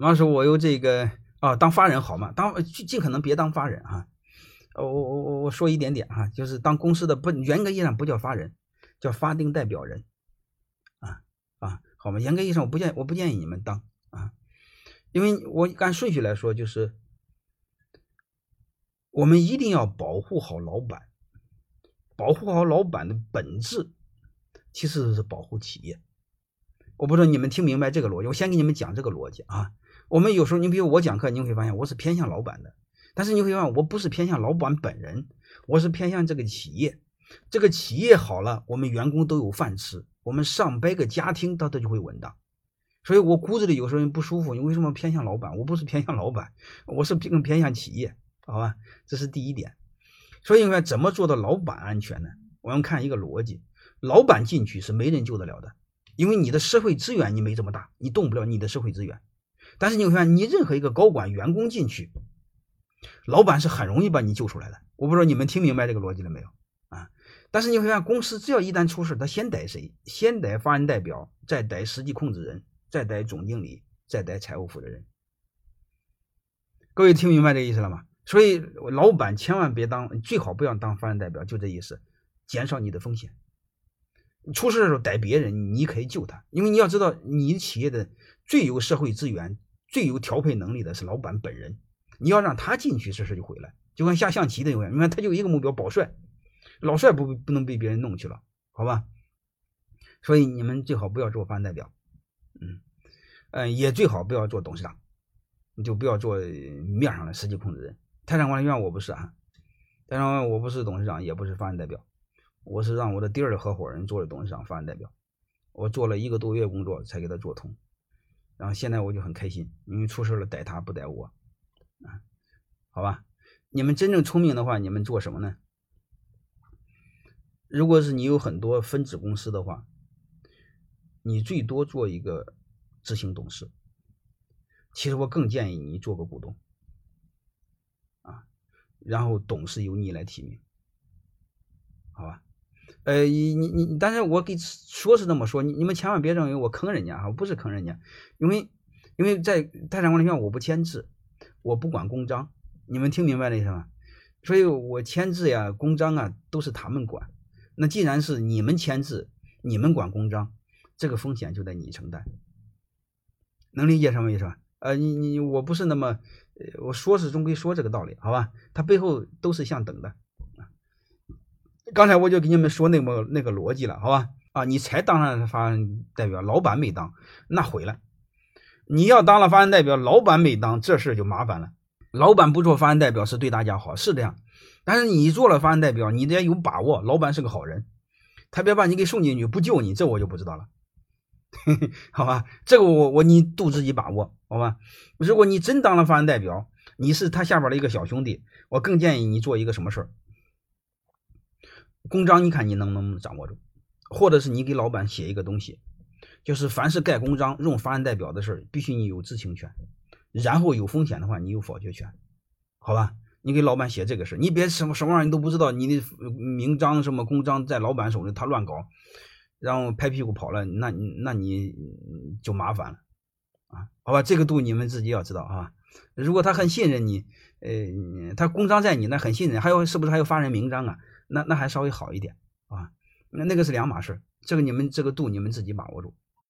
王师，我有这个啊，当法人好吗？当尽尽可能别当法人啊。我我我我说一点点哈，就是当公司的不严格意义上不叫法人，叫法定代表人啊啊，好吗？严格意义上我不建我不建议你们当啊，因为我按顺序来说，就是我们一定要保护好老板，保护好老板的本质其实是保护企业。我不知道你们听明白这个逻辑，我先给你们讲这个逻辑啊。我们有时候，你比如我讲课，你会发现我是偏向老板的。但是你会发现，我不是偏向老板本人，我是偏向这个企业。这个企业好了，我们员工都有饭吃，我们上百个家庭它它就会稳当。所以我骨子里有时候不舒服，你为什么偏向老板？我不是偏向老板，我是更偏向企业，好吧？这是第一点。所以你看，怎么做到老板安全呢？我们看一个逻辑：老板进去是没人救得了的，因为你的社会资源你没这么大，你动不了你的社会资源。但是你会发现，你任何一个高管员工进去。老板是很容易把你救出来的，我不知道你们听明白这个逻辑了没有啊？但是你会发现，公司只要一旦出事，他先逮谁？先逮法人代表，再逮实际控制人，再逮总经理，再逮财务负责人。各位听明白这意思了吗？所以老板千万别当，最好不要当法人代表，就这意思，减少你的风险。出事的时候逮别人，你可以救他，因为你要知道，你企业的最有社会资源、最有调配能力的是老板本人。你要让他进去，这事就毁了。就跟下象棋的一样，你看他就一个目标保帅，老帅不不能被别人弄去了，好吧？所以你们最好不要做法人代表，嗯嗯，也最好不要做董事长，你就不要做面上的实际控制人。泰山管理院我不是啊，泰山管理院我不是董事长，也不是法人代表，我是让我的第二合伙人做的董事长、法人代表，我做了一个多月工作才给他做通，然后现在我就很开心，因为出事了逮他不逮我。啊，好吧，你们真正聪明的话，你们做什么呢？如果是你有很多分子公司的话，你最多做一个执行董事。其实我更建议你做个股东，啊，然后董事由你来提名，好吧？呃，你你你，但是我给说是这么说，你你们千万别认为我坑人家啊，不是坑人家，因为因为在泰山管理院我不签字。我不管公章，你们听明白了意思吗？所以我签字呀、公章啊都是他们管。那既然是你们签字，你们管公章，这个风险就得你承担。能理解什么意思吧？呃，你你我不是那么，我说是终归说这个道理，好吧？它背后都是相等的。刚才我就给你们说那么那个逻辑了，好吧？啊，你才当上法人代表，老板没当，那毁了。你要当了法人代表，老板没当，这事就麻烦了。老板不做法人代表是对大家好，是这样。但是你做了法人代表，你得有把握，老板是个好人，他别把你给送进去不救你，这我就不知道了。好吧，这个我我你度自己把握，好吧。如果你真当了法人代表，你是他下边的一个小兄弟，我更建议你做一个什么事儿？公章你看你能不能掌握住，或者是你给老板写一个东西。就是凡是盖公章用法人代表的事儿，必须你有知情权，然后有风险的话，你有否决权，好吧？你给老板写这个事你别什么什么玩意儿你都不知道，你的名章什么公章在老板手里，他乱搞，然后拍屁股跑了，那那你就麻烦了啊，好吧？这个度你们自己要知道啊。如果他很信任你，呃，他公章在你那很信任，还有是不是还有法人名章啊？那那还稍微好一点啊，那那个是两码事，这个你们这个度你们自己把握住。